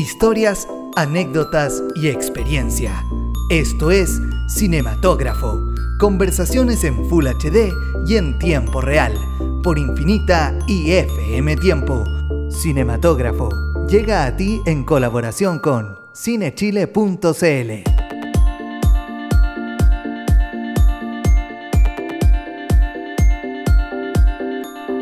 Historias, anécdotas y experiencia. Esto es Cinematógrafo. Conversaciones en Full HD y en tiempo real. Por Infinita y FM Tiempo. Cinematógrafo. Llega a ti en colaboración con cinechile.cl.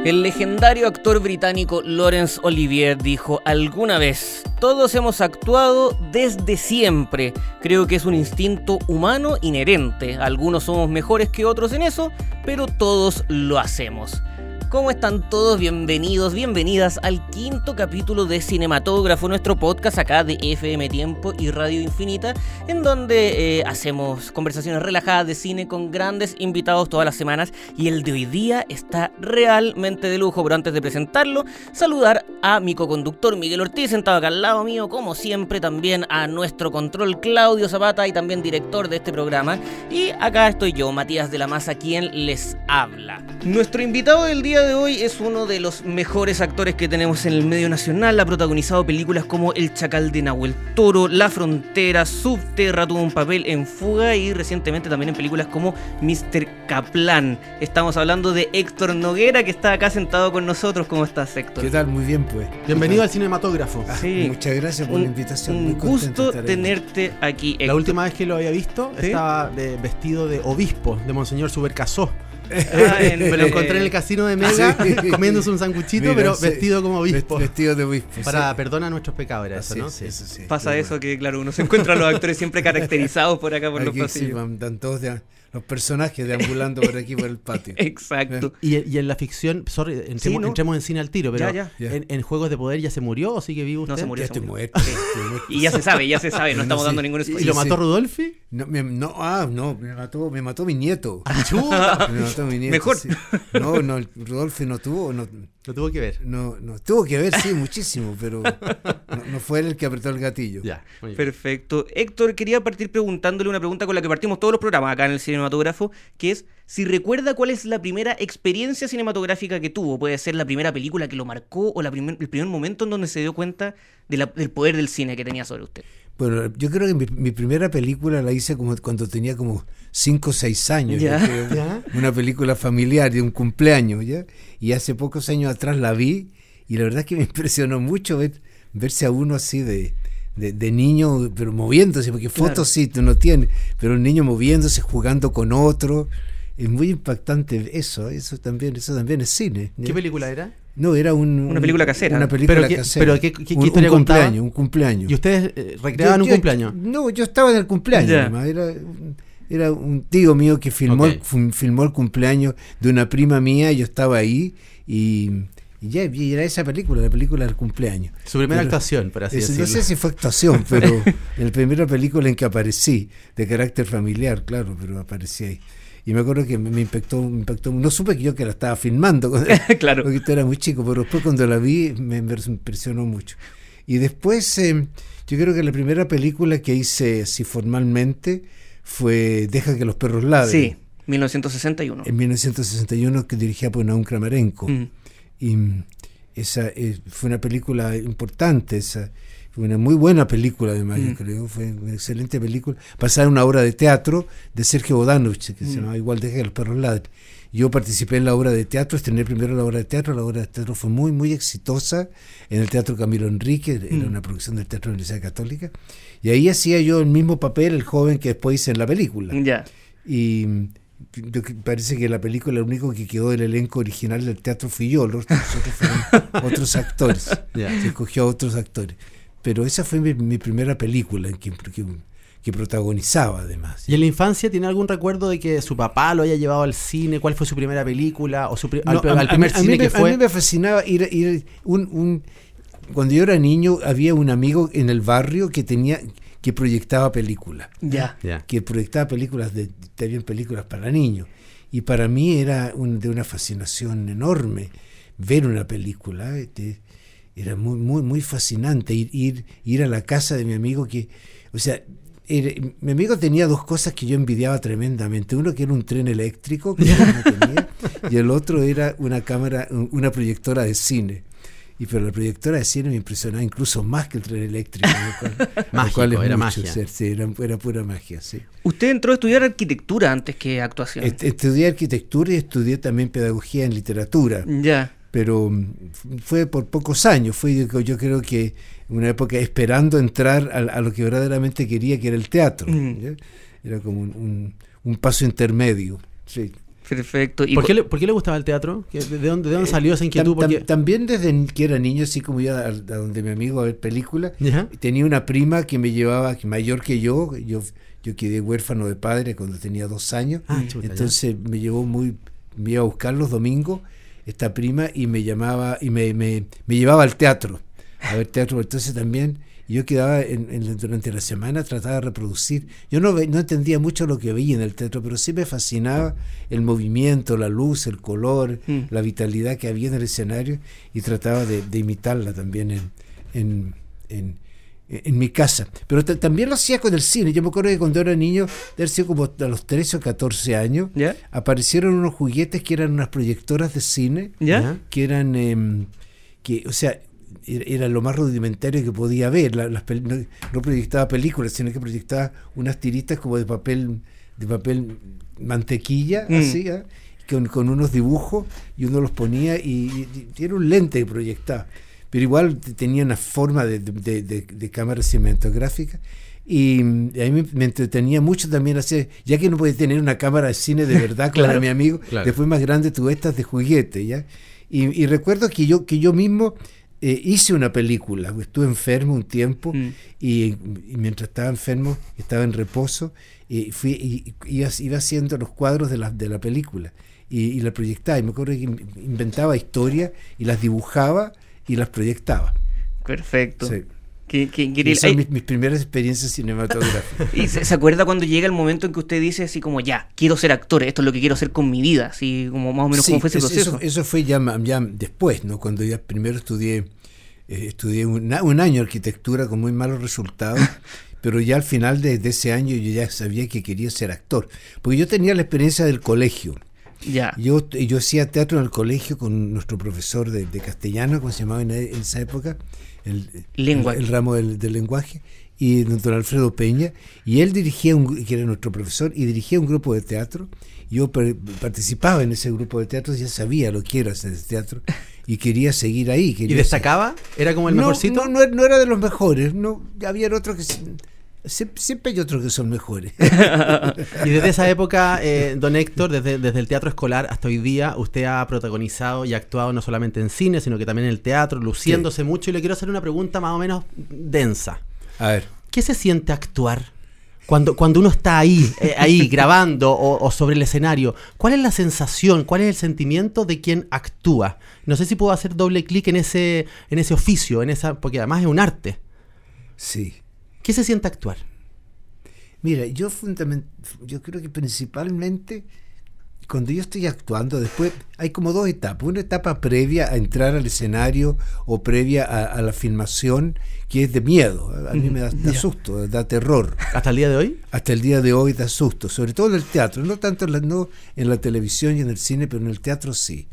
El legendario actor británico Laurence Olivier dijo alguna vez, todos hemos actuado desde siempre. Creo que es un instinto humano inherente. Algunos somos mejores que otros en eso, pero todos lo hacemos. ¿Cómo están todos? Bienvenidos, bienvenidas al quinto capítulo de Cinematógrafo, nuestro podcast acá de FM Tiempo y Radio Infinita, en donde eh, hacemos conversaciones relajadas de cine con grandes invitados todas las semanas y el de hoy día está realmente de lujo, pero antes de presentarlo, saludar a mi co-conductor Miguel Ortiz, sentado acá al lado mío, como siempre también a nuestro control Claudio Zapata y también director de este programa, y acá estoy yo, Matías de la Maza, quien les habla. Nuestro invitado del día de hoy es uno de los mejores actores que tenemos en el medio nacional. Ha protagonizado películas como El Chacal de Nahuel Toro, La Frontera, Subterra, tuvo un papel en Fuga y recientemente también en películas como Mr. Kaplan. Estamos hablando de Héctor Noguera que está acá sentado con nosotros. ¿Cómo estás, Héctor? ¿Qué tal? Muy bien, pues. Bienvenido al cinematógrafo. Ah, Sí. Muchas gracias por Un- la invitación. Un Muy gusto tenerte aquí, Héctor. La última vez que lo había visto ¿Sí? estaba de- vestido de obispo de Monseñor Supercasó. Ah, en- Me lo encontré en el casino de Mega Sí. comiéndose un sanguchito, Mira, pero sí. vestido como obispo. Vest- Vestido de obispo. Para sí. perdona nuestros pecados, era eso, ¿no? es, eso sí. Pasa Qué eso bueno. que, claro, uno se encuentra a los actores siempre caracterizados por acá por los Aquí sí, pasillos. van- están todos de- los personajes deambulando por aquí por el patio. Exacto. Y, y en la ficción, sorry, entremos, Sí, ¿no? entremos en cine al tiro, pero Ya. En, en Juegos de Poder ya se murió o sigue vivo usted? No se murió. Ya estoy murió. muerto. Sí. Y ya se sabe, ya se sabe, no estamos sí. dando ningún ¿Y spoiler. lo Sí, mató. Rudolfi? No, me, no, ah, no, me mató, me mató mi nieto. Chuta. Me mató mi nieto. Mejor. sí. No, no, Rodolfo no tuvo, no, Lo tuvo que ver. no, no, tuvo que ver, sí, muchísimo, pero no, no fue él el que apretó el gatillo. Ya. muy bien. Perfecto. Héctor, quería partir preguntándole una pregunta con la que partimos todos los programas acá en el cinematógrafo, que es si recuerda cuál es la primera experiencia cinematográfica que tuvo. Puede ser la primera película que lo marcó o la primer- el primer momento en donde se dio cuenta de la- del poder del cine que tenía sobre usted. Bueno, yo creo que mi, mi primera película la hice como cuando tenía como 5 o 6 años. Ya. yo creo. Ya. Una película familiar de un cumpleaños, ¿ya? Y hace pocos años atrás la vi y la verdad que me impresionó mucho ver, verse a uno así de, de, de niño, pero moviéndose, porque Claro. fotos sí tú no tienes, pero un niño moviéndose, jugando con otro. Es muy impactante eso, eso también, eso también es cine. ¿Qué película era? No, era un, Una película casera. Una película ¿Pero casera. pero qué- qué- qué un, un historia contaba? cumpleaños, un cumpleaños. ¿Y ustedes eh, recreaban Yo- un yo- cumpleaños? No, yo estaba en el cumpleaños. Además, Era, un- era un tío mío que filmó, Ok. el- fum- filmó el cumpleaños de una prima mía. Yo estaba ahí y, y ya y era esa película, la película del cumpleaños. Su primera Pero- actuación, por así Es- decirlo. no sé si fue actuación, pero la primera película en que aparecí, de carácter familiar, claro, pero aparecí ahí. Y me acuerdo que me, impactó, me impactó, no supe que yo que la estaba filmando, claro. porque tú era muy chico, pero después cuando la vi me, impresionó mucho. Y después, eh, yo creo que la primera película que hice así formalmente fue Deja que los perros ladren. Sí, 1961. En 1961 que dirigía por Naum Kramarenko. Mm. Y mm, esa eh, fue una película importante, esa fue una muy buena película además, Mm. yo creo, fue una excelente película, basada en una obra de teatro de Sergio Bodanovich, que se Mm. llamaba igual Deja que los perros ladren. Yo participé en la obra de teatro, estrené primero la obra de teatro, la obra de teatro fue muy, muy exitosa en el Teatro Camilo Enrique, era Mm. una producción del Teatro de la Universidad Católica, y ahí hacía yo el mismo papel, el joven que después hice en la película. Ya. Y mm, parece que la película, el único que quedó del elenco original del teatro fui yo, los otros fueron otros actores. Ya. Se escogió a otros actores. Pero esa fue mi, mi primera película en que, que, que protagonizaba además. ¿Y en la infancia tiene algún recuerdo de que su papá lo haya llevado al cine? ¿Cuál fue su primera película? ¿O su pri- al, No, a- al a primer mí- a cine mí que me- fue? A mí me fascinaba ir, ir un, un- cuando yo era niño había un amigo en el barrio que tenía que proyectaba películas. Ya. Que proyectaba películas de también películas para niños y para mí era un- de una fascinación enorme ver una película este, era muy muy muy fascinante ir, ir ir a la casa de mi amigo que o sea era- mi amigo tenía dos cosas que yo envidiaba tremendamente uno que era un tren eléctrico que no tenía y el otro era una cámara un- una proyectora de cine Y pero la proyectora de cine me impresionaba incluso más que el tren eléctrico. lo cual- lo Mágico, cual es era mucho, magia. sí, era, era pura magia, sí. Usted entró a estudiar arquitectura antes que actuación. Est- Estudié arquitectura y estudié también pedagogía en literatura. Ya. pero mm, fue por pocos años, fue yo, yo creo que una época esperando entrar a, a lo que verdaderamente quería, que era el teatro. Mm. Era como un, un- un paso intermedio. sí. Perfecto. Y ¿Por qué, le, por qué le gustaba el teatro? ¿Qué- ¿De dónde, de dónde salió esa inquietud? tam- Porque- también desde que era niño, así como iba a, a donde mi amigo a ver películas, ¿Ya? tenía una prima que me llevaba, mayor que yo, yo, yo quedé huérfano de padre cuando tenía dos años, Ah, chuta, ya. entonces me llevó muy, me iba a buscar los domingos esta prima y me llamaba y me, me, me llevaba al teatro, a ver teatro, entonces también yo quedaba en, en- durante la semana, trataba de reproducir, yo no, no entendía mucho lo que veía en el teatro, pero sí me fascinaba el movimiento, la luz, el color, Mm. la vitalidad que había en el escenario y trataba de, de imitarla también en, en, en, en mi casa. Pero ta- también lo hacía con el cine. Yo me acuerdo que cuando era niño, de haber sido como a los 13 o 14 años, aparecieron unos juguetes que eran unas proyectoras de cine. ¿Ya? que eran, em, que, o sea, era lo más rudimentario que podía ver. La- las no, no proyectaba películas, sino que proyectaba unas tiritas como de papel, de papel mantequilla, Mm. así, ¿ah? con, con unos dibujos, y uno los ponía y, y- era un lente que proyectaba. Pero igual tenía una forma de, de- de- de cámara cinematográfica. Y a mí me, entretenía mucho también hacer, ya que no podía tener una cámara de cine de verdad, como era mi amigo, claro. después más grande tuve estas de juguete, ¿ya? Y, y recuerdo que yo, que yo mismo eh, hice una película, estuve enfermo un tiempo Mm. y, y mientras estaba enfermo, estaba en reposo, y fui, y, iba, iba haciendo los cuadros de la, de la película y, y la proyectaba. Y me acuerdo que in- inventaba historias y las dibujaba y las proyectaba. Perfecto. Sí. Qué Y increíble. son mis, mis primeras experiencias cinematográficas. ¿Y se, se acuerda cuando llega el momento en que usted dice así como, ya, quiero ser actor, esto es lo que quiero hacer con mi vida? Así como más o menos Sí, cómo fue ese es- proceso. Eso, eso fue ya, ya después, ¿no? Cuando ya primero estudié, eh, estudié un, un año arquitectura con muy malos resultados, pero ya al final de, de ese año yo ya sabía que quería ser actor, porque yo tenía la experiencia del colegio. Ya. Yo, yo hacía teatro en el colegio con nuestro profesor de, de castellano, como se llamaba en, en esa época, el, Lengua. el, el ramo del, del lenguaje, y don Alfredo Peña, y él dirigía, un, que era nuestro profesor, y dirigía un grupo de teatro. Yo participaba en ese grupo de teatro, ya sabía lo que era hacer teatro, y quería seguir ahí. ¿Y quería destacaba? ¿Era como el no, mejorcito? No, no, no era de los mejores, no, había otros que... Siempre hay otros que son mejores. Y desde esa época, eh, don Héctor, desde, desde el teatro escolar hasta hoy día, usted ha protagonizado y actuado no solamente en cine, sino que también en el teatro, luciéndose mucho. Y le quiero hacer una pregunta más o menos densa. A ver. ¿Qué se siente actuar? Cuando, cuando uno está ahí, eh, ahí grabando o, o sobre el escenario, ¿cuál es la sensación, cuál es el sentimiento de quien actúa? No sé si puedo hacer doble clic en ese, en ese oficio, en esa, porque además es un arte. Sí. ¿Qué se siente actuar? Mira, yo fundament- yo creo que principalmente cuando yo estoy actuando, después hay como dos etapas. Una etapa previa a entrar al escenario o previa a, a la filmación, que es de miedo. A mí me da, da susto, da terror. ¿Hasta el día de hoy? Hasta el día de hoy da susto, sobre todo en el teatro, no tanto en la, no en la televisión y en el cine, pero en el teatro sí.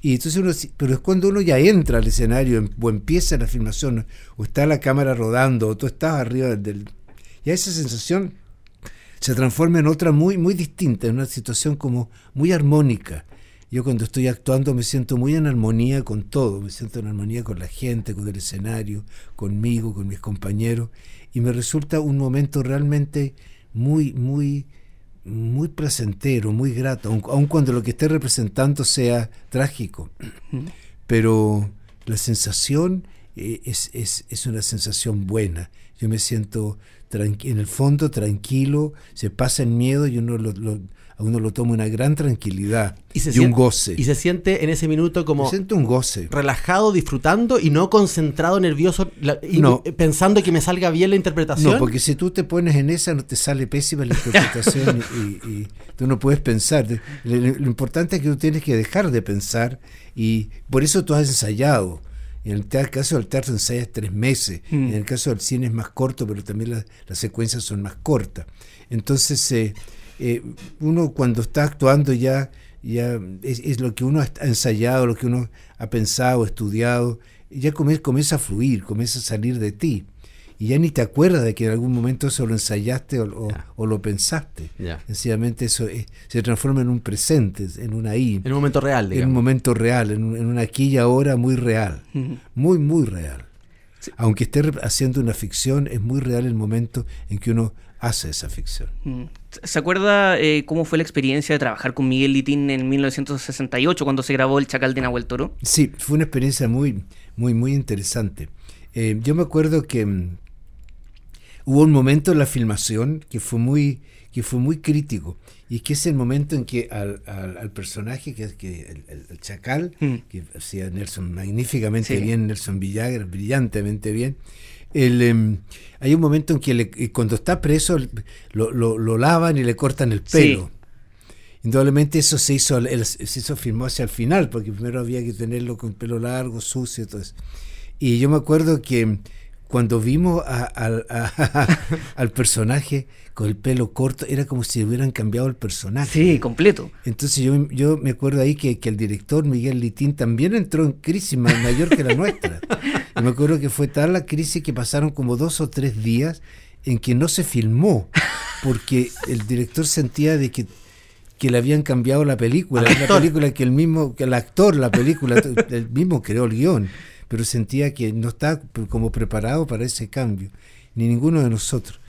Y entonces uno, pero es cuando uno ya entra al escenario em- o empieza la filmación, o está la cámara rodando, o tú estás arriba del... Ya esa sensación se transforma en otra muy, muy distinta, en una situación como muy armónica. Yo cuando estoy actuando me siento muy en armonía con todo, me siento en armonía con la gente, con el escenario, conmigo, con mis compañeros, y me resulta un momento realmente muy, muy, muy placentero, muy grato, aun, aun cuando lo que esté representando sea trágico. Pero la sensación eh, es, es, es una sensación buena. Yo me siento en el fondo tranquilo, se pasa el miedo y uno lo, lo- a uno lo toma una gran tranquilidad y, un siente- goce. Y se siente en ese minuto como Me siento un goce. relajado, disfrutando y no concentrado, nervioso, la- y No. eh, pensando que me salga bien la interpretación. No, porque si tú te pones en esa, no te sale pésima la interpretación y, y tú no puedes pensar. Lo, lo importante es que tú tienes que dejar de pensar y por eso tú has ensayado. En el caso del teatro ensayas tres meses, Mm. en el caso del cine es más corto, pero también la- las secuencias son más cortas. Entonces, eh, eh, uno cuando está actuando ya ya es, es lo que uno ha ensayado, lo que uno ha pensado, estudiado, ya come- comienza a fluir, comienza a salir de ti. Y ya ni te acuerdas de que en algún momento eso lo ensayaste o, o- Ya. o lo pensaste. Sencillamente eso es- se transforma en un presente, en una I, En un momento real, en un digamos. momento real, en, un- en una aquí y ahora muy real, muy, muy real. Aunque esté haciendo una ficción, es muy real el momento en que uno hace esa ficción. Mm. ¿Se acuerda eh, cómo fue la experiencia de trabajar con Miguel Litín en 1968 cuando se grabó El Chacal de Nahuel Toro? Sí, fue una experiencia muy, muy, muy interesante. Eh, yo me acuerdo que mm, hubo un momento en la filmación que fue muy, que fue muy crítico. Y que es el momento en que al, al- al personaje, que es que el, el- el chacal, Mm. que hacía Nelson magníficamente Sí. bien, Nelson Villagra, brillantemente bien, el, em, hay un momento en que le- eh, cuando está preso lo, lo- lo lavan y le cortan el Sí. pelo. Indudablemente eso se hizo, el- se hizo filmó hacia el final, porque primero había que tenerlo con pelo largo, sucio, todo eso. Y yo me acuerdo que cuando vimos a- al- a- al personaje con el pelo corto, era como si hubieran cambiado el personaje. Sí, completo. Entonces yo, yo me acuerdo ahí que, que el director Miguel Litín también entró en crisis ma- mayor que la nuestra. Y me acuerdo que fue tal la crisis que pasaron como dos o tres días en que no se filmó, porque el director sentía de que, que le habían cambiado la película, la película que el mismo, que el actor, la película, el mismo creó el guion, pero sentía que no estaba como preparado para ese cambio, ni ninguno de nosotros.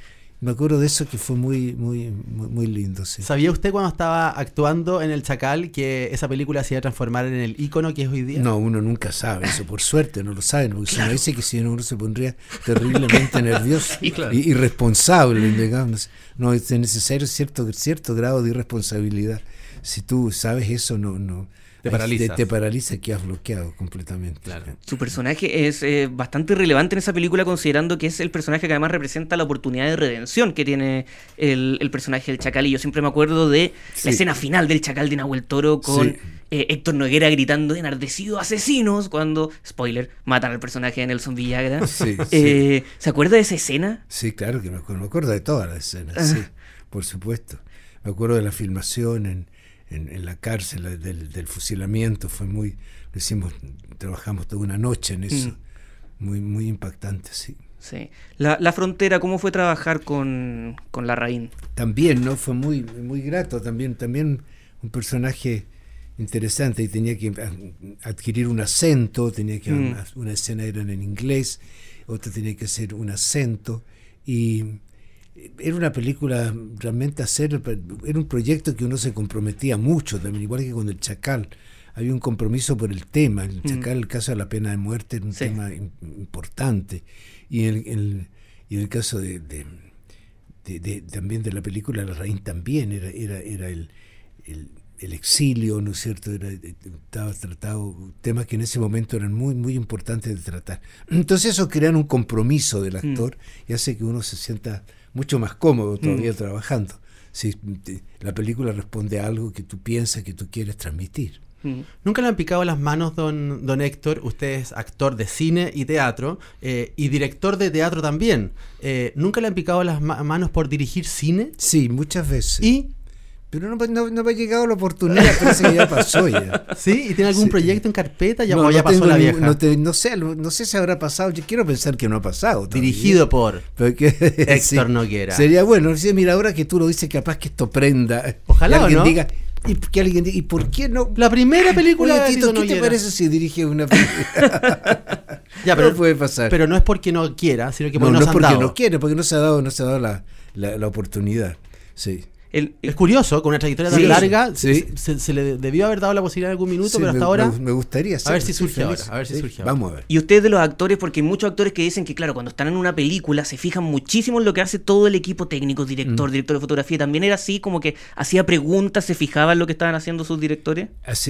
Me acuerdo de eso que fue muy, muy, muy, muy lindo. Sí. ¿Sabía usted cuando estaba actuando en El Chacal que esa película se iba a transformar en el ícono que es hoy día? No, uno nunca sabe eso, por suerte no lo saben, porque si no dice que si no uno se pondría terriblemente nervioso Sí, claro. y irresponsable, digamos. No, es necesario cierto, cierto grado de irresponsabilidad. Si tú sabes eso, no, no Te paralizas. Te, te paraliza que has bloqueado completamente. Claro. Su personaje es eh, bastante relevante en esa película considerando que es el personaje que además representa la oportunidad de redención que tiene el, el personaje del Chacal. Y yo siempre me acuerdo de Sí. la escena final del Chacal de Nahuel Toro con Sí. eh, Héctor Noguera gritando enardecido asesinos cuando, spoiler, matan al personaje de Nelson Villagra. Sí, sí. Eh, ¿Se acuerda de esa escena? Sí, claro que me acuerdo, me acuerdo de todas las escenas, Ah. sí, por supuesto. Me acuerdo de la filmación en, en, en la cárcel, la del, del fusilamiento, fue muy, lo hicimos, trabajamos toda una noche en eso, muy, muy impactante, sí. Sí. La, la frontera, ¿cómo fue trabajar con, con la Raín? También, ¿no? Fue muy, muy grato, también, también un personaje interesante y tenía que adquirir un acento, tenía que, Mm. una, una escena era en inglés, otra tenía que hacer un acento y era una película realmente hacer, era un proyecto que uno se comprometía mucho también, igual que con el Chacal. Había un compromiso por el tema. El Chacal, el caso de la pena de muerte, era un Sí. tema im- importante. Y en el, el- y el caso de, de- de- de- también de la película La Raín también era, era, era el, el, el exilio, ¿no es cierto? Era, eh, estaba tratado temas que en ese momento eran muy, muy importantes de tratar. Entonces eso crea un compromiso del actor y hace que uno se sienta mucho más cómodo todavía trabajando. Si te- la película responde a algo que tú piensas, que tú quieres transmitir. Mm. ¿Nunca le han picado las manos, don, don Héctor? Usted es actor de cine y teatro eh, y director de teatro también. Eh, ¿Nunca le han picado las ma- manos por dirigir cine? Sí, muchas veces. ¿Y? Pero no, no- no me ha llegado la oportunidad, parece que ya pasó ya. ¿Sí? ¿Y tiene algún Sí. proyecto en carpeta? Ya, No, ya pasó la vieja. No, te- sé, no, sé si habrá pasado. Yo quiero pensar que no ha pasado. todavía. Dirigido por Pero que- Héctor sí. Noguera. Sería bueno. mira, ahora que tú lo dices, capaz que esto prenda. Ojalá, Y alguien y que alguien diga, ¿y por qué no? La primera película Oye, de Tito, ¿qué te parece si dirige una película? Ya, No pero, puede pasar. pero no es porque no quiera, sino que porque no no, es se han porque dado. no quiere, porque no se ha dado, no se ha dado la, la, la oportunidad. Sí. El- Es curioso, con una trayectoria tan Sí, larga, sí. Se, se le debió haber dado la posibilidad en algún minuto, Sí, pero hasta me, ahora... me- gustaría A ver si surge feliz. ahora, a ver si Sí, surge ahora. Vamos a ver. Y ustedes de los actores, porque hay muchos actores que dicen que, claro, cuando están en una película se fijan muchísimo en lo que hace todo el equipo técnico, director, director de fotografía. También era así, como que hacía preguntas, se fijaba en lo que estaban haciendo sus directores.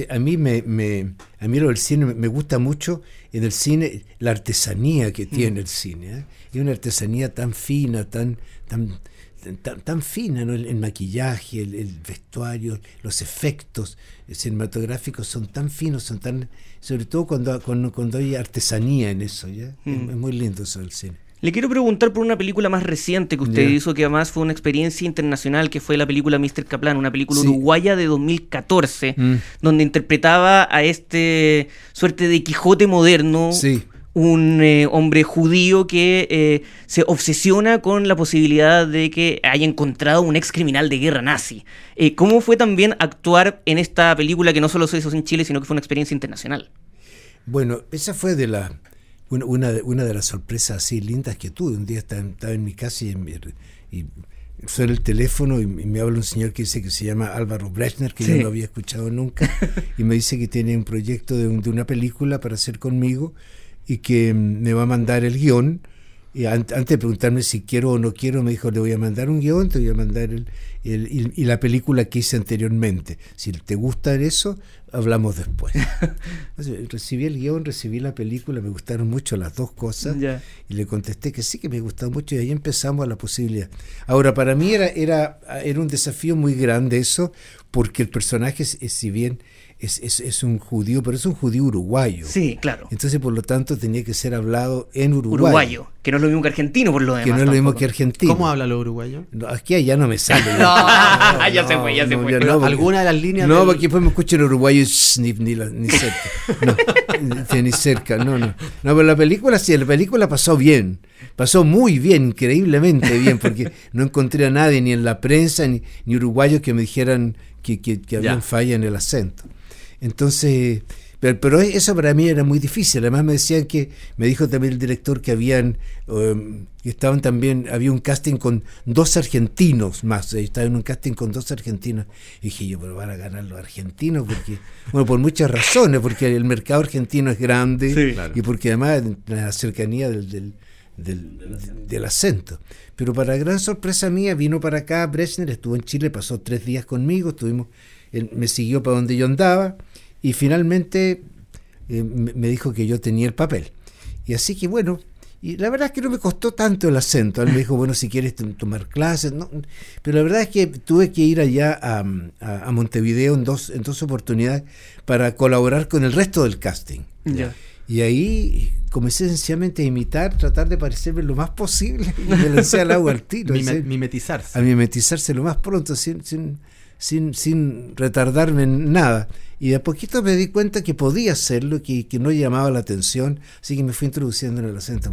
A mí me, me- a mí lo del cine me- gusta mucho en el cine la artesanía que tiene el cine ¿eh? es una artesanía tan fina tan tan tan, tan fina ¿no? el, el maquillaje el, el vestuario los efectos cinematográficos son tan finos son tan sobre todo cuando cuando, cuando hay artesanía en eso ya Es- Mm. es, muy lindo eso del cine Le quiero preguntar por una película más reciente que usted hizo, que además fue una experiencia internacional, que fue la película Mr. Kaplan, una película Sí. uruguaya de 2014, Mm. donde interpretaba a este suerte de Quijote moderno, Sí. Un eh, hombre judío que eh, se obsesiona con la posibilidad de que haya encontrado un ex criminal de guerra nazi. Eh, ¿Cómo fue también actuar en esta película que no solo se hizo en Chile, sino que fue una experiencia internacional? Bueno, esa fue de la una, una, de, una de las sorpresas así lindas que tuve. Un día estaba, estaba en mi casa y, y suena el teléfono y, me habla un señor que dice que se llama Álvaro Brechner, que Sí. yo no había escuchado nunca, y me dice que tiene un proyecto de, un- de una película para hacer conmigo y que mm, me va a mandar el guion. Y an- antes de preguntarme si quiero o no quiero, me dijo, le voy a mandar un guion, te voy a mandar el, el- y, y la película que hice anteriormente. Si te gusta eso, hablamos después. Entonces, recibí el guion, recibí la película, me gustaron mucho las dos cosas y le contesté que sí, que me gustaba mucho y ahí empezamos a la posibilidad. Ahora, para mí era, era, era un desafío muy grande eso, porque el personaje, si bien es, es, es un judío, pero es un judío uruguayo. Sí, claro. Entonces, por lo tanto, tenía que ser hablado en Uruguay. Uruguayo, que no es lo mismo que argentino por lo demás. Que no es lo mismo que argentino. ¿Cómo habla lo uruguayo? No, aquí ya no me sale. Ya se fue, ya se fue. no, Pero porque- alguna de las líneas No, del- porque después me escuchan uruguayo ni, ni, la- ni cerca. No, ni- ni cerca, no, no. No, pero la película sí, la película pasó bien. Pasó muy bien, increíblemente bien, porque no encontré a nadie, ni en la prensa, ni, ni uruguayos que me dijeran que, que, que habían Ya. falla en el acento. Entonces, pero, pero eso para mí era muy difícil. Además me decían que, me dijo también el director que habían, um, que estaban también, había un casting con dos argentinos más. eh, Estaba en un casting con dos argentinos. Y dije yo, pero van a ganar los argentinos porque, bueno, por muchas razones, porque el mercado argentino es grande Sí. Claro. y porque además la cercanía del, del, del, del acento. Pero para gran sorpresa mía, vino para acá Brechner, estuvo en Chile, pasó tres días conmigo, estuvimos, él me siguió para donde yo andaba y finalmente eh, me dijo que yo tenía el papel. Y así que bueno, y la verdad es que no me costó tanto el acento. Él me dijo, bueno, si quieres tomar clases, no. pero la verdad es que tuve que ir allá a, a- a Montevideo en dos, en dos oportunidades para colaborar con el resto del casting. Y ahí comencé sencillamente a imitar, tratar de parecerme lo más posible y me lancé al agua al tiro. Mimetizarse. a mimetizarse lo más pronto, sin, sin, sin, sin retardarme en nada. Y de a poquito me di cuenta que podía hacerlo, que, que no llamaba la atención, así que me fui introduciendo en el acento.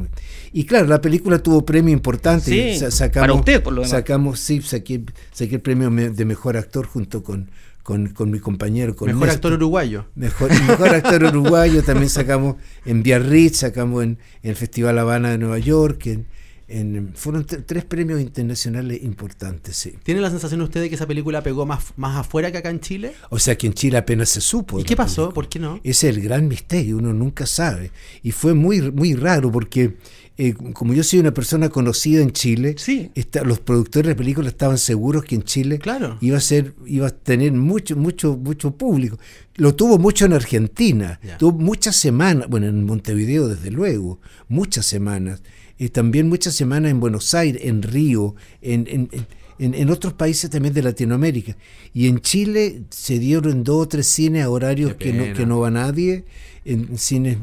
Y claro, la película tuvo premio importante. Sí, sacamos, para usted, por lo demás. Sacamos, sí, saqué, saqué el premio de mejor actor junto con, con, con mi compañero. Con Mejor Néstor. actor uruguayo. Mejor, mejor actor uruguayo también sacamos en Biarritz, sacamos en, en el Festival Habana de Nueva York, en, en- fueron tre- tres premios internacionales importantes, sí. ¿Tiene la sensación usted de que esa película pegó más, más afuera que acá en Chile? O sea que en Chile apenas se supo. ¿Y qué pasó? película. ¿Por qué no? Ese es el gran misterio, uno nunca sabe. Y fue muy, muy raro porque eh, como yo soy una persona conocida en Chile, Sí. los productores de películas estaban seguros que en Chile Claro. iba a ser, iba a tener mucho, mucho, mucho público. Lo tuvo mucho en Argentina, tuvo muchas semanas, bueno, en Montevideo desde luego, muchas semanas. Y también muchas semanas en Buenos Aires, en Río, en, en- en- otros países también de Latinoamérica. Y en Chile se dieron dos o tres cines a horarios que no, que no va nadie, en cines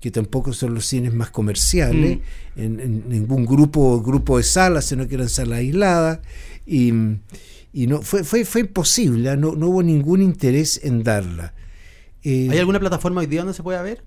que tampoco son los cines más comerciales, Mm. en, ningún grupo grupo de salas, sino que eran salas aisladas. Y, y no fue, fue, fue imposible, ¿ah? no, no hubo ningún interés en darla. Eh, ¿Hay alguna plataforma hoy día donde se pueda ver?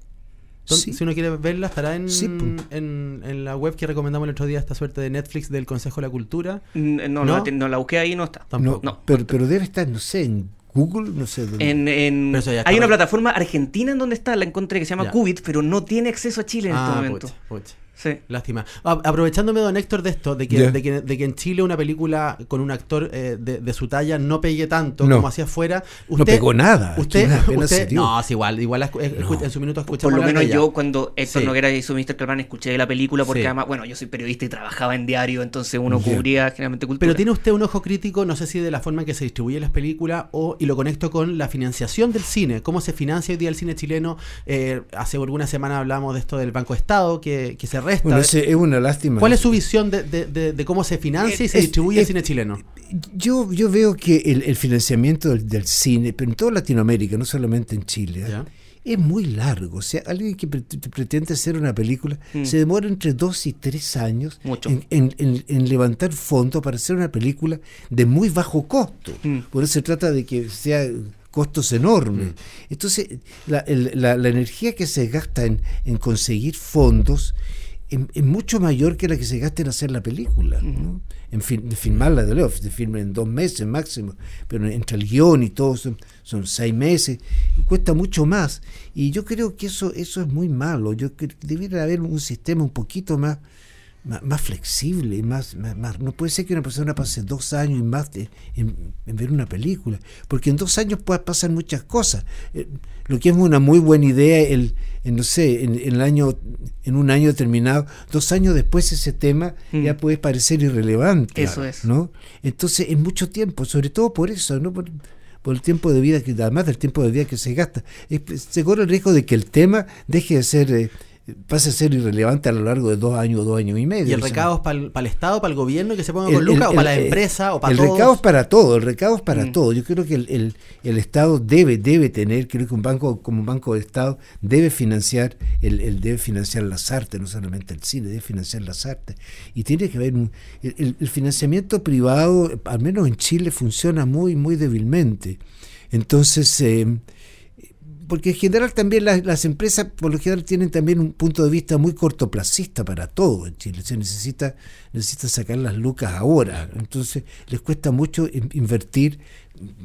¿Dónde- Sí. Si uno quiere verla, estará en, Sí, en, en la web que recomendamos el otro día, esta suerte de Netflix del Consejo de la Cultura. No, ¿No? La, no, la busqué ahí y no está. no, Tampoco. no. pero, pero debe estar, no sé, en Google, no sé dónde. En, en- hay una plataforma argentina en donde está, la encontré, que se llama Ya. Qubit, pero no tiene acceso a Chile en Ah, este momento. pucha, pucha. Sí. Lástima. Aprovechándome, don Héctor, de esto, de que, de que, de que en Chile una película con un actor eh, de, de su talla no pegue tanto No. como hacia afuera. No pegó nada, Usted, no, es igual, igual escu- escu- en su minuto escuchamos Por lo menos yo cuando Héctor Sí. Noguera hizo Mr. Calván escuché de la película porque Sí. además, bueno, yo soy periodista y trabajaba en diario, entonces uno cubría generalmente cultura. Pero tiene usted un ojo crítico, no sé si de la forma en que se distribuyen las películas o y lo conecto con la financiación del cine, cómo se financia hoy día el cine chileno. Eh, hace algunas semanas hablamos de esto del Banco Estado que, que se resta. Bueno, es una lástima. ¿Cuál es su visión de, de- de- de cómo se financia y se Es- distribuye el es- cine chileno? Yo, yo veo que el, el financiamiento del, del cine, pero en toda Latinoamérica, no solamente en Chile, ¿eh? Ya. es muy largo. O sea, alguien que pre- pretende hacer una película Mm. se demora entre dos y tres años en, en- en- en levantar fondos para hacer una película de muy bajo costo. Mm. Por eso se trata de que sea costos enormes. Entonces, la, el- la- la energía que se gasta en conseguir fondos es, mucho mayor que la que se gasta en hacer la película. ¿no? En, fin, de filmarla de Love, de filmar en dos meses máximo, pero entre el guion y todo son, son seis meses, y cuesta mucho más. Y yo creo que eso, eso es muy malo. Yo creo que debiera haber un sistema un poquito más, más, más flexible, más, más, más- No puede ser que una persona pase dos años y más de- en, en ver una película, porque en dos años puede pasar muchas cosas. Eh, lo que es una muy buena idea, el, en, no sé, en, en el año, en un año determinado, dos años después ese tema Mm. ya puede parecer irrelevante. Eso es. ¿no? Entonces es mucho tiempo, sobre todo por eso, ¿no? Por, por el tiempo de vida, que además del tiempo de vida que se gasta. Es- se corre el riesgo de que el tema deje de ser, eh, pase a ser irrelevante a lo largo de dos años, dos años y medio. ¿Y el recado es para el, Estado, para el gobierno que se ponga el- con lucas el- o para el- la empresa o para el todos? recado es para todo, el recado es para Mm. todo. Yo creo que el, el- el Estado debe, debe tener, creo que un banco como un banco de Estado debe financiar, el, el debe financiar las artes, no solamente el cine, debe financiar las artes. Y tiene que haber un, el, el- el financiamiento privado, al menos en Chile, funciona muy, muy débilmente. Entonces, eh, porque en general también las, las empresas por lo general tienen también un punto de vista muy cortoplacista para todo en Chile. Se necesita, necesita sacar las lucas ahora. Entonces les cuesta mucho in- invertir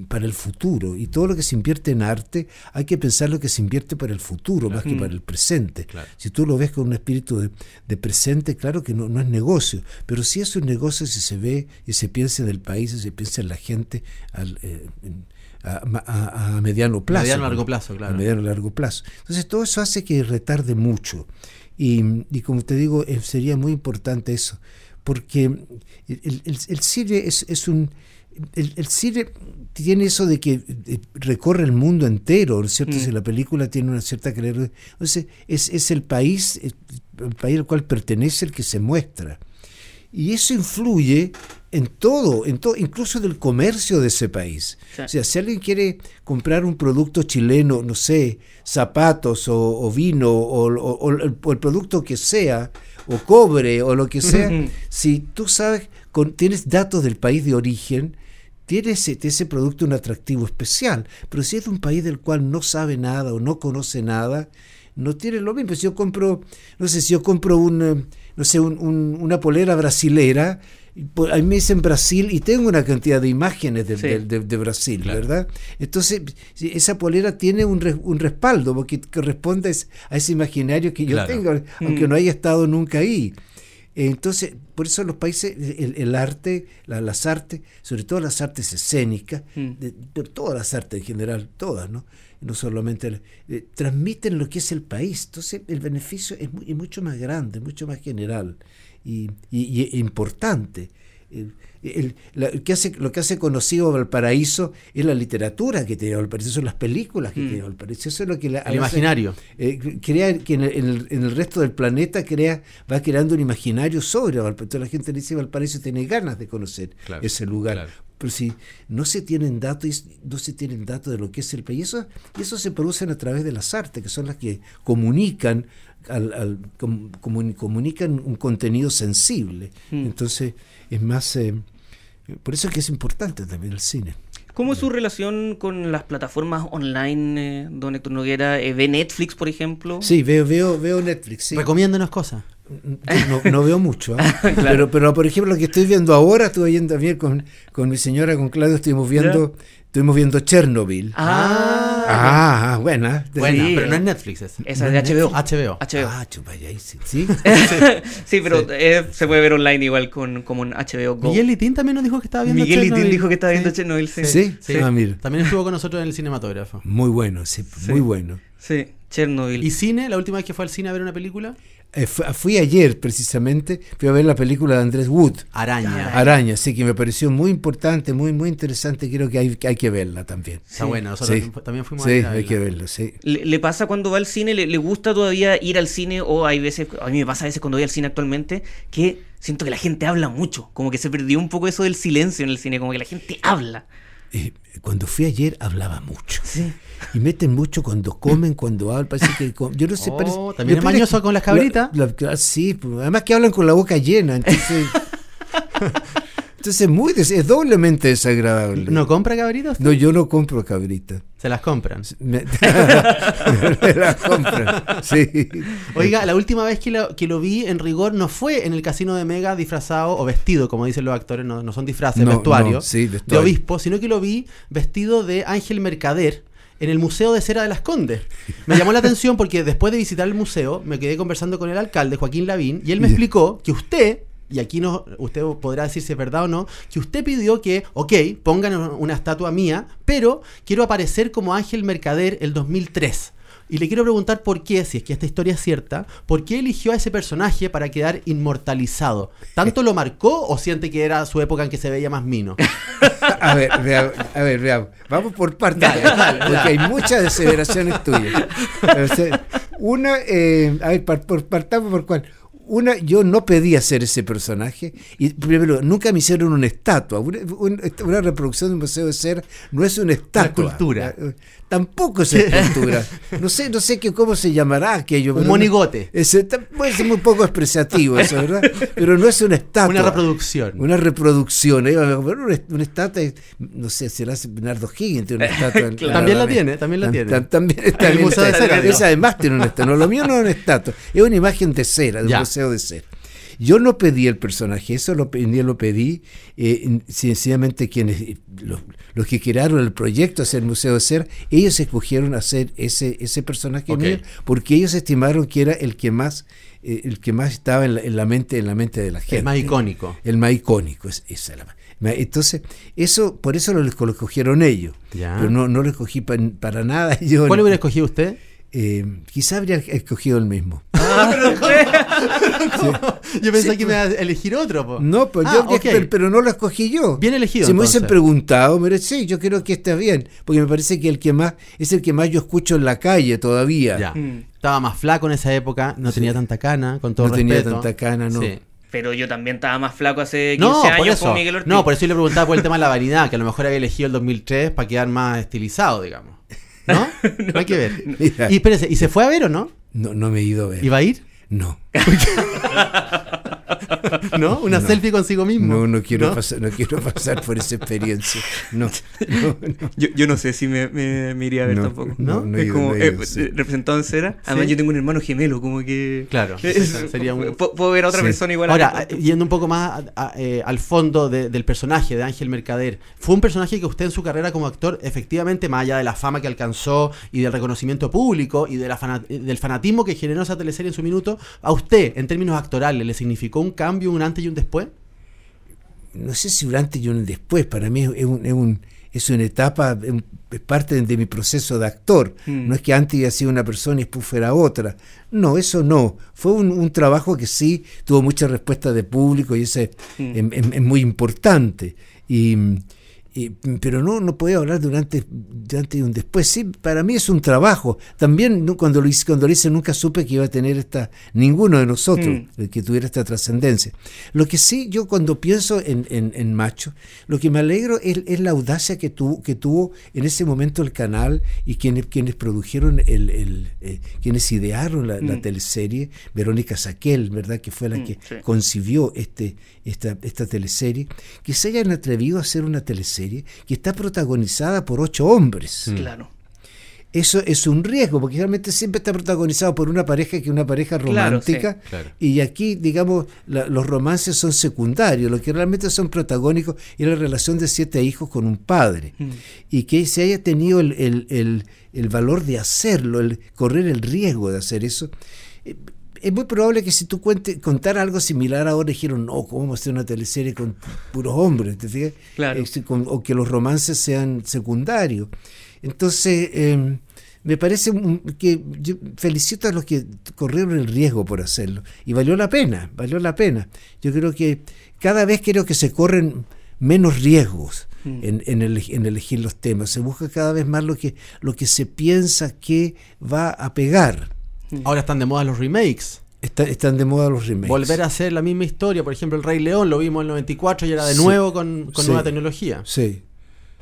para el futuro. Y todo lo que se invierte en arte hay que pensar lo que se invierte para el futuro, más que para el presente. Claro. Si tú lo ves con un espíritu de, de presente, claro que no, no es negocio. Pero sí es un negocio si se ve y se piensa en el país y se piensa en la gente al, eh, en- a, a- a mediano plazo. Mediano, ¿no? largo plazo, claro. A mediano largo plazo. Entonces todo eso hace que retarde mucho. Y, y como te digo, eh, sería muy importante eso, porque el, el- el cine es, es un... El, el cine tiene eso de que recorre el mundo entero, ¿no es cierto? Mm. Si la película tiene una cierta calidad. Entonces, es, es el país, el país al cual pertenece el que se muestra. Y eso influye en todo, en todo, incluso del comercio de ese país. Sí. O sea, si alguien quiere comprar un producto chileno, no sé, zapatos o, o vino o, el, o el producto que sea, o cobre o lo que sea, si tú sabes, con, tienes datos del país de origen, tiene ese, ese producto un atractivo especial. Pero si es de un país del cual no sabe nada o no conoce nada, no tiene lo mismo. Si yo compro, no sé, si yo compro un, eh, no sé, un- un- una polera brasilera, a mí me dicen Brasil y tengo una cantidad de imágenes de, Sí. de- de- de Brasil, Claro. ¿verdad? Entonces, si esa polera tiene un, re- un respaldo porque corresponde a ese- a ese imaginario que yo Claro. tengo, aunque Mm. no haya estado nunca ahí. Entonces, por eso los países, el, el arte, la- las artes, sobre todo las artes escénicas, Mm. de- todas las artes en general, todas, ¿no? No solamente, la- eh, transmiten lo que es el país. Entonces, el beneficio es, muy- mucho más grande, mucho más general y- y importante. El- el- la- el que hace, lo que hace conocido Valparaíso es la literatura que tiene Valparaíso, son las películas que Mm. tiene Valparaíso. Eso es lo que la, El imaginario. eh, crea que en el, en el- resto del planeta crea va creando un imaginario sobre Valparaíso. Entonces la gente dice Valparaíso tiene ganas de conocer Claro, ese lugar. claro. Pero si no se tienen datos, no se tienen datos de lo que es el país, y eso, y eso se producen a través de las artes, que son las que comunican al, al- com- comuni- comunican un contenido sensible. Mm. Entonces es más eh, por eso es que es importante también el cine. ¿Cómo es su relación con las plataformas online, eh, don Héctor Noguera? Eh, ¿Ve Netflix, por ejemplo? Sí, veo, veo, veo Netflix. Sí. Recomiéndanos cosas. No, no veo mucho, ¿ah? pero, pero por ejemplo lo que estoy viendo ahora, estuve viendo también con, con mi señora, con Claudio, estuvimos viendo, estuvimos viendo Chernobyl. Ah, Ah, ah, buena. Buena, Sí. pero no es Netflix. Es, esa es de HBO. HBO. HBO. Ah, chupaya, ahí sí. ¿Sí? sí, pero eh, se puede ver online igual con como en HBO Go. Miguel Litín también nos dijo que estaba viendo Miguel Litín dijo que estaba viendo Sí. Chernobyl, sí. ¿Sí? Sí. Ah, mira. También estuvo con nosotros en el cinematógrafo. Muy bueno, sí, muy bueno. Sí, Chernobyl. ¿Y cine? ¿La última vez que fue al cine a ver una película? Eh, fu- fui, ayer precisamente, fui a ver la película de Andrés Wood, Araña. Araña, sí, que me pareció muy importante, muy, muy interesante. Creo que hay, que hay que verla también. Está Sí. buena. Nosotros Sí. también fuimos a Sí, a hay verla. que verlo, sí. ¿Le, le pasa cuando va al cine? ¿Le, le gusta todavía ir al cine? O hay veces, a mí me pasa a veces cuando voy al cine actualmente, que siento que la gente habla mucho. Como que se perdió un poco eso del silencio en el cine, como que la gente habla. Eh, cuando fui ayer hablaba mucho. Sí. Y meten mucho cuando comen, cuando hablan, parece que com- yo no sé, Oh, parece, también es mañoso con las cabritas. la- la- sí, pues, además que hablan con la boca llena, entonces entonces es muy es doblemente desagradable. ¿No compra cabritos? No, yo no compro cabritas. Se las compran. Me, me las compran. Sí. Oiga, la última vez que lo, que lo vi en rigor no fue en el casino de Mega disfrazado o vestido, como dicen los actores, no, no son disfraces, No, vestuario, no, sí, de obispo, sino que lo vi vestido de Ángel Mercader en el Museo de Cera de las Condes. Me llamó la atención porque después de visitar el museo me quedé conversando con el alcalde, Joaquín Lavín, y él me explicó que usted, y aquí no, usted podrá decir si es verdad o no, que usted pidió que, ok, pongan una estatua mía, pero quiero aparecer como Ángel Mercader el 2003. Y le quiero preguntar por qué, si es que esta historia es cierta, ¿por qué eligió a ese personaje para quedar inmortalizado? ¿Tanto lo marcó o siente que era su época en que se veía más mino? A ver, veamos, a ver, veamos. Vamos por partes. Dale, dale, porque dale. hay muchas deseveraciones tuyas. O sea, una, eh, a ver, por, partamos por cuál. Una, yo no pedí hacer ese personaje. Y primero, nunca me hicieron una estatua. Una, un- una reproducción de un museo de cera no es una estatua. escultura. Eh, Tampoco es escultura. No sé, no sé qué, cómo se llamará aquello. Un monigote. ta- puede ser muy poco expresativo eso, ¿verdad? Pero no es una estatua. Una reproducción. Una reproducción. Ahí va a ver Una, una estatua, no sé, será Bernardo Higgins, tiene una estatua. Claro. También la en- tiene, también la tiene. tam- También está- Esa además tiene una estatua. No, lo mío no es una estatua, es una imagen de cera, de un museo de cera. Yo no pedí el personaje, eso lo, pedí- lo pedí eh, sencillamente quienes, eh, los, los que crearon el proyecto hacer el Museo de Cera, ellos escogieron hacer ese, ese personaje Ok. mío porque ellos estimaron que era el que más, eh, el que más estaba en la, en la mente, en la mente de la gente Es más icónico. el más icónico. Es, esa es la- entonces, eso, por eso lo, lo escogieron ellos. Ya. Pero no, no lo escogí pa- para nada. Yo, ¿Cuál hubiera escogido usted? Eh, quizá habría escogido el mismo. Yo pensé que me iba a elegir otro. po. No, pues Ah, yo, ok. pero, pero no lo escogí yo. Bien elegido, Si me hubiesen preguntado, sí, yo creo que está bien, porque me parece que el que más es el que más yo escucho en la calle todavía. Ya. Mm. Estaba más flaco en esa época, no tenía tanta cana, con todo No tenía tanta cana, no. Sí. Pero yo también estaba más flaco hace 15 No, años por eso. con Miguel Ortiz. No, por eso yo le preguntaba por el tema de la vanidad, que a lo mejor había elegido el 2003 para quedar más estilizado, digamos. ¿No? No hay que ver. Mira. Y espérese, ¿y se fue a ver o no? No, no me he ido a ver. ¿Iba a ir? No, ¿No? Una No. selfie consigo mismo. no, no quiero ¿No? pasar, no quiero pasar por esa experiencia. No, no, no. Yo, yo no sé si me, me, me iría a ver No, tampoco. no, es como eh, sí. representado en cera. Además, Sí. yo tengo un hermano gemelo, como que. Claro, Es- sería un- pu- Puedo ver a otra Sí. persona igual a Ahora, eh, yendo un poco más a- a- eh, al fondo de- del personaje de Ángel Mercader, fue un personaje que usted en su carrera como actor, efectivamente, más allá de la fama que alcanzó y del reconocimiento público y de la del fanatismo que generó esa teleserie en su minuto, a usted, en términos actorales, ¿le significó un cambio, un antes y un después? no sé si un antes y un después, para mí es, un- es un- es una etapa, es parte de mi proceso de actor. Mm. No es que antes haya sido una persona y después fuera otra. No, eso no. Fue un, un trabajo que sí tuvo mucha respuesta de público y eso es, Mm. es- es- es muy importante. Y, pero no, no podía hablar de antes y un después. Sí, para mí es un trabajo. También no, cuando, lo hice, cuando lo hice nunca supe que iba a tener esta, ninguno de nosotros, Mm. el que tuviera esta trascendencia. Lo que sí, yo cuando pienso en, en- en Macho, lo que me alegro es, es la audacia que, tuvo que tuvo en ese momento el canal y quienes, quienes produjeron, el, el, eh, quienes idearon la, la Mm. teleserie, Verónica Saquel, ¿verdad? Que fue la Mm, que sí. concibió este, esta, esta teleserie, que se hayan atrevido a hacer una teleserie que está protagonizada por ocho hombres. Claro. Eso es un riesgo, porque realmente siempre está protagonizado por una pareja que es una pareja Claro, sí. romántica. Claro. Y aquí, digamos, la- los romances son secundarios, lo que realmente son protagónicos es la relación de siete hijos con un padre. Mm. Y que se haya tenido el, el- el- el valor de hacerlo, el correr el riesgo de hacer eso. Es muy probable que si tú cuente, contar algo similar ahora dijeron, no, ¿cómo vamos a hacer una teleserie con puros hombres? ¿Te fijas? Claro. Eh, con- o que los romances sean secundarios. Entonces, eh, me parece que yo felicito a los que corrieron el riesgo por hacerlo. Y valió la pena, valió la pena. Yo creo que cada vez creo que se corren menos riesgos Mm. en, en ele- en elegir los temas. Se busca cada vez más lo que, lo que se piensa que va a pegar. Ahora están de moda los remakes. Está- están de moda los remakes. Volver a hacer la misma historia. Por ejemplo, El Rey León lo vimos en el 94 y era de Sí. nuevo con, con Sí. nueva tecnología. Sí.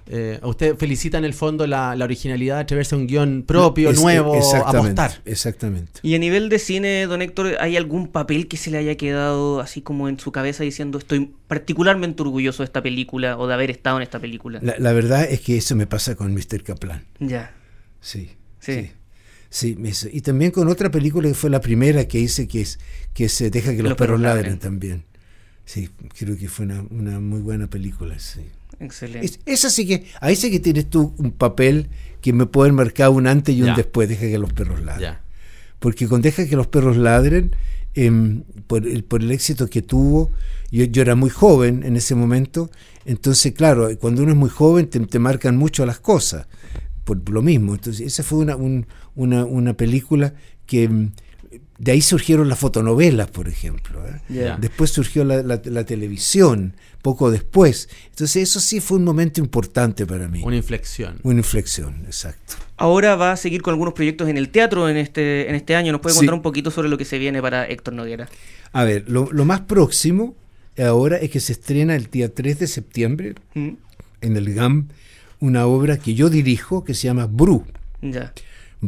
Eh, usted felicita en el fondo la, la originalidad de atreverse a un guion propio, Es- nuevo, exactamente, apostar. Exactamente. Y a nivel de cine, don Héctor, ¿hay algún papel que se le haya quedado así como en su cabeza diciendo estoy particularmente orgulloso de esta película o de haber estado en esta película? La, la verdad es que eso me pasa con Mr. Kaplan. Ya. Sí. Sí. Sí. Sí, hizo- y también con otra película que fue la primera que hice, que es que se deja que los, perros ladren también. Sí, creo que fue una, una muy buena película. Sí. Excelente. Es- esa sí que, ahí sí que tienes tú un papel que me puede marcar un antes y un Ya. después, deja que los perros ladren. Ya. Porque con Deja que los perros ladren, em, por, el, por el éxito que tuvo, yo, yo era muy joven en ese momento, entonces claro, cuando uno es muy joven te, te marcan mucho las cosas, por lo mismo. Entonces esa fue una, un- una, una película que... em, de ahí surgieron las fotonovelas, por ejemplo. ¿eh? Después surgió la, la- la televisión, poco después. Entonces eso sí fue un momento importante para mí. Una inflexión. Una inflexión, exacto. Ahora va a seguir con algunos proyectos en el teatro en este, en este año. ¿Nos puede Sí. contar un poquito sobre lo que se viene para Héctor Noguera? A ver, lo, lo más próximo ahora es que se estrena el día 3 de septiembre ¿Mm? en el GAM una obra que yo dirijo que se llama Bru. Ya.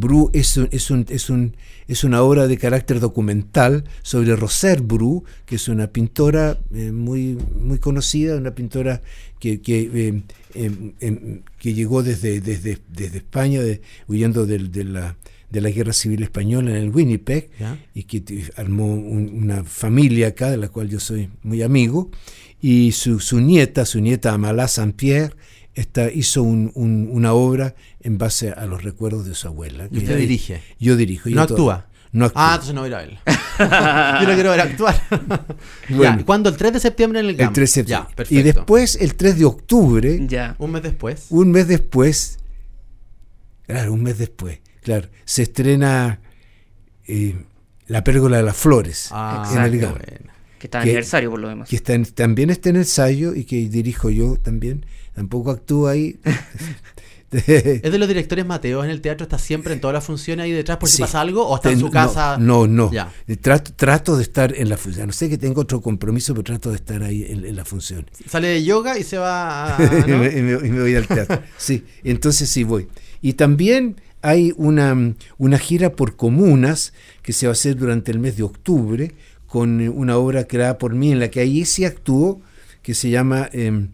Bru es, un- es, un- es, un- es una obra de carácter documental sobre Roser Bru, que es una pintora eh, muy, muy conocida, una pintora que, que, eh, em, em, que llegó desde, desde, desde España, de- huyendo del- de, la, de la guerra civil española en el Winnipeg, ¿Ya? y que armó un- una familia acá, de la cual yo soy muy amigo, y su, su nieta, su nieta Amalá Saint-Pierre, esta, hizo un- un- una obra en base a los recuerdos de su abuela. Y que usted ahí- dirige. Yo dirijo. No yo actúa. No actúa. Ah, entonces no voy a ir a él. Yo lo quiero ver actuar. Bueno. Ya, ¿Cuándo? El 3 de septiembre en el GAM. el 3 de Ya, septiembre. perfecto. y después, el 3 de octubre, Ya. Un mes después. un mes después, claro, un mes después, claro, se estrena eh, La Pérgola de las Flores Ah, en el GAM. bueno. Que está de Que- aniversario por lo demás. que está en- también está en ensayo y que dirijo yo también. Tampoco actúo ahí. ¿Es de los directores Mateos en el teatro? ¿Está siempre en todas las funciones ahí detrás por si Sí. pasa algo? ¿O está en su casa? No, no. Ya. Trato, trato de estar en la función. No sé que tengo otro compromiso, pero trato de estar ahí en, en la función. Sale de yoga y se va a... y, me, y me- y me voy al teatro. Sí, entonces sí voy. Y también hay una, una gira por comunas que se va a hacer durante el mes de octubre con una obra creada por mí en la que ahí sí actúo, que se llama em,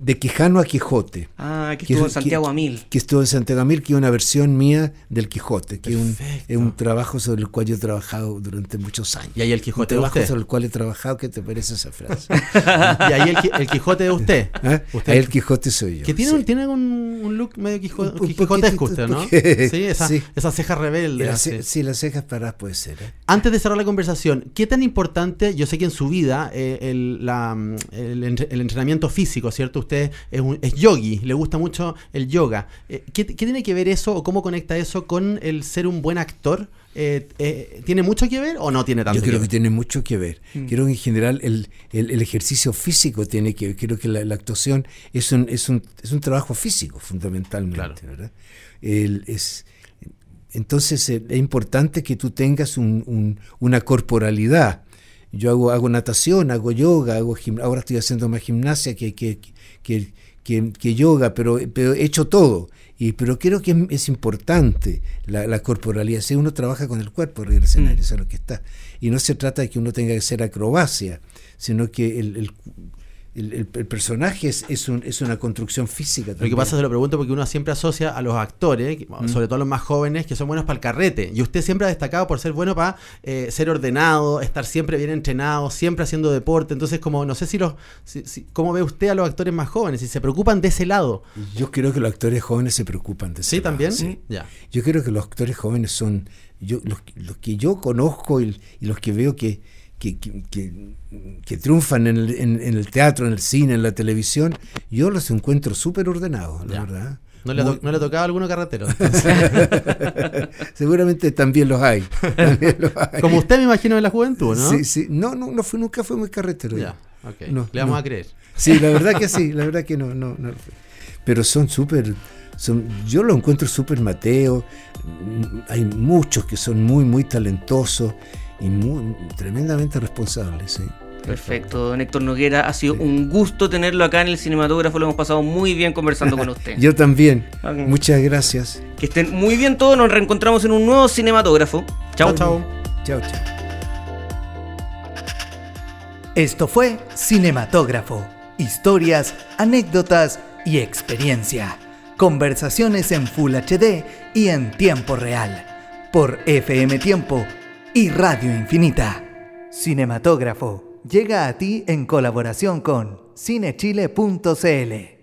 De Quijano a Quijote. Ah, que Que estuvo en Santiago que- a mil. que estuvo en Santiago Mil, que es una versión mía del Quijote, que es un, es un trabajo sobre el cual yo he trabajado durante muchos años. Y ahí el un Quijote de trabajo usted. sobre el cual he trabajado, ¿qué te parece esa frase? Y ahí el, el Quijote de usted. ¿Ah? Usted- Ahí el Quijote soy yo. Que tiene, sí. un, tiene un, un look medio quijo- Un- un quijotesco usted, ¿no? porque- Sí, esa, sí. esa ceja rebelde. Las así. ce- sí, las cejas paradas puede ser. ¿eh? Antes de cerrar la conversación, ¿qué tan importante, yo sé que en su vida, eh, el, la, el el entrenamiento físico, ¿cierto? Usted es, un- es yogi, le gusta mucho el yoga. Eh, ¿qué, qué tiene que ver eso o cómo conecta eso con el ser un buen actor? Eh, eh, ¿Tiene mucho que ver o no tiene tanto Yo creo que tiene mucho que ver. Creo que en general el, el- el ejercicio físico tiene que ver. Creo que la, la actuación es un, es, un, es un trabajo físico, fundamentalmente. Claro. ¿verdad? El- es, entonces es importante que tú tengas un- un- una corporalidad. Yo hago, hago natación, hago yoga, hago ahora estoy haciendo más gimnasia que, que, que, que- que yoga, pero, pero he hecho todo. Y, pero creo que es, es importante la, la corporalidad. Si uno trabaja con el cuerpo arriba del escenario, eso es lo que está. Y no se trata de que uno tenga que hacer acrobacia, sino que el, el- el- el- el personaje es, es, un- es una construcción física. Lo que también. pasa se lo pregunto porque uno siempre asocia a los actores, Mm. sobre todo los más jóvenes, que son buenos para el carrete. Y usted siempre ha destacado por ser bueno para eh, ser ordenado, estar siempre bien entrenado, siempre haciendo deporte. Entonces, como no sé si los, si- si- cómo ve usted a los actores más jóvenes, si se preocupan de ese lado. Yo creo que los actores jóvenes se preocupan de eso. ¿Sí, también? Sí. Ya. Yo creo que los actores jóvenes son yo los, los que yo conozco y, y los que veo que, que, que- que- triunfan en el, en- en el teatro, en el cine, en la televisión, yo los encuentro súper ordenados, la Ya. verdad. No le, Muy- no le tocaba a alguno carretero. Seguramente también los hay. también los hay. Como usted me imagino en la juventud, ¿no? Sí, sí. No, no, no fui, nunca fui muy carretero. Ya, ok. No, le vamos no. a creer. Sí, la verdad que sí, la verdad que no, no, no. Pero son súper, son, yo lo encuentro súper Mateo. Hay muchos que son muy, muy talentosos y muy, tremendamente responsables. ¿sí? Perfecto, don Héctor Noguera, ha sido un gusto tenerlo acá en el cinematógrafo, lo hemos pasado muy bien conversando con usted. Yo también. Muchas gracias. Que estén muy bien todos, nos reencontramos en un nuevo cinematógrafo. Chao, chao. Chao, chao. Esto fue Cinematógrafo. Historias, anécdotas y experiencia. Conversaciones en Full HD y en tiempo real. Por FM Tiempo y Radio Infinita. Cinematógrafo llega a ti en colaboración con cinechile.cl.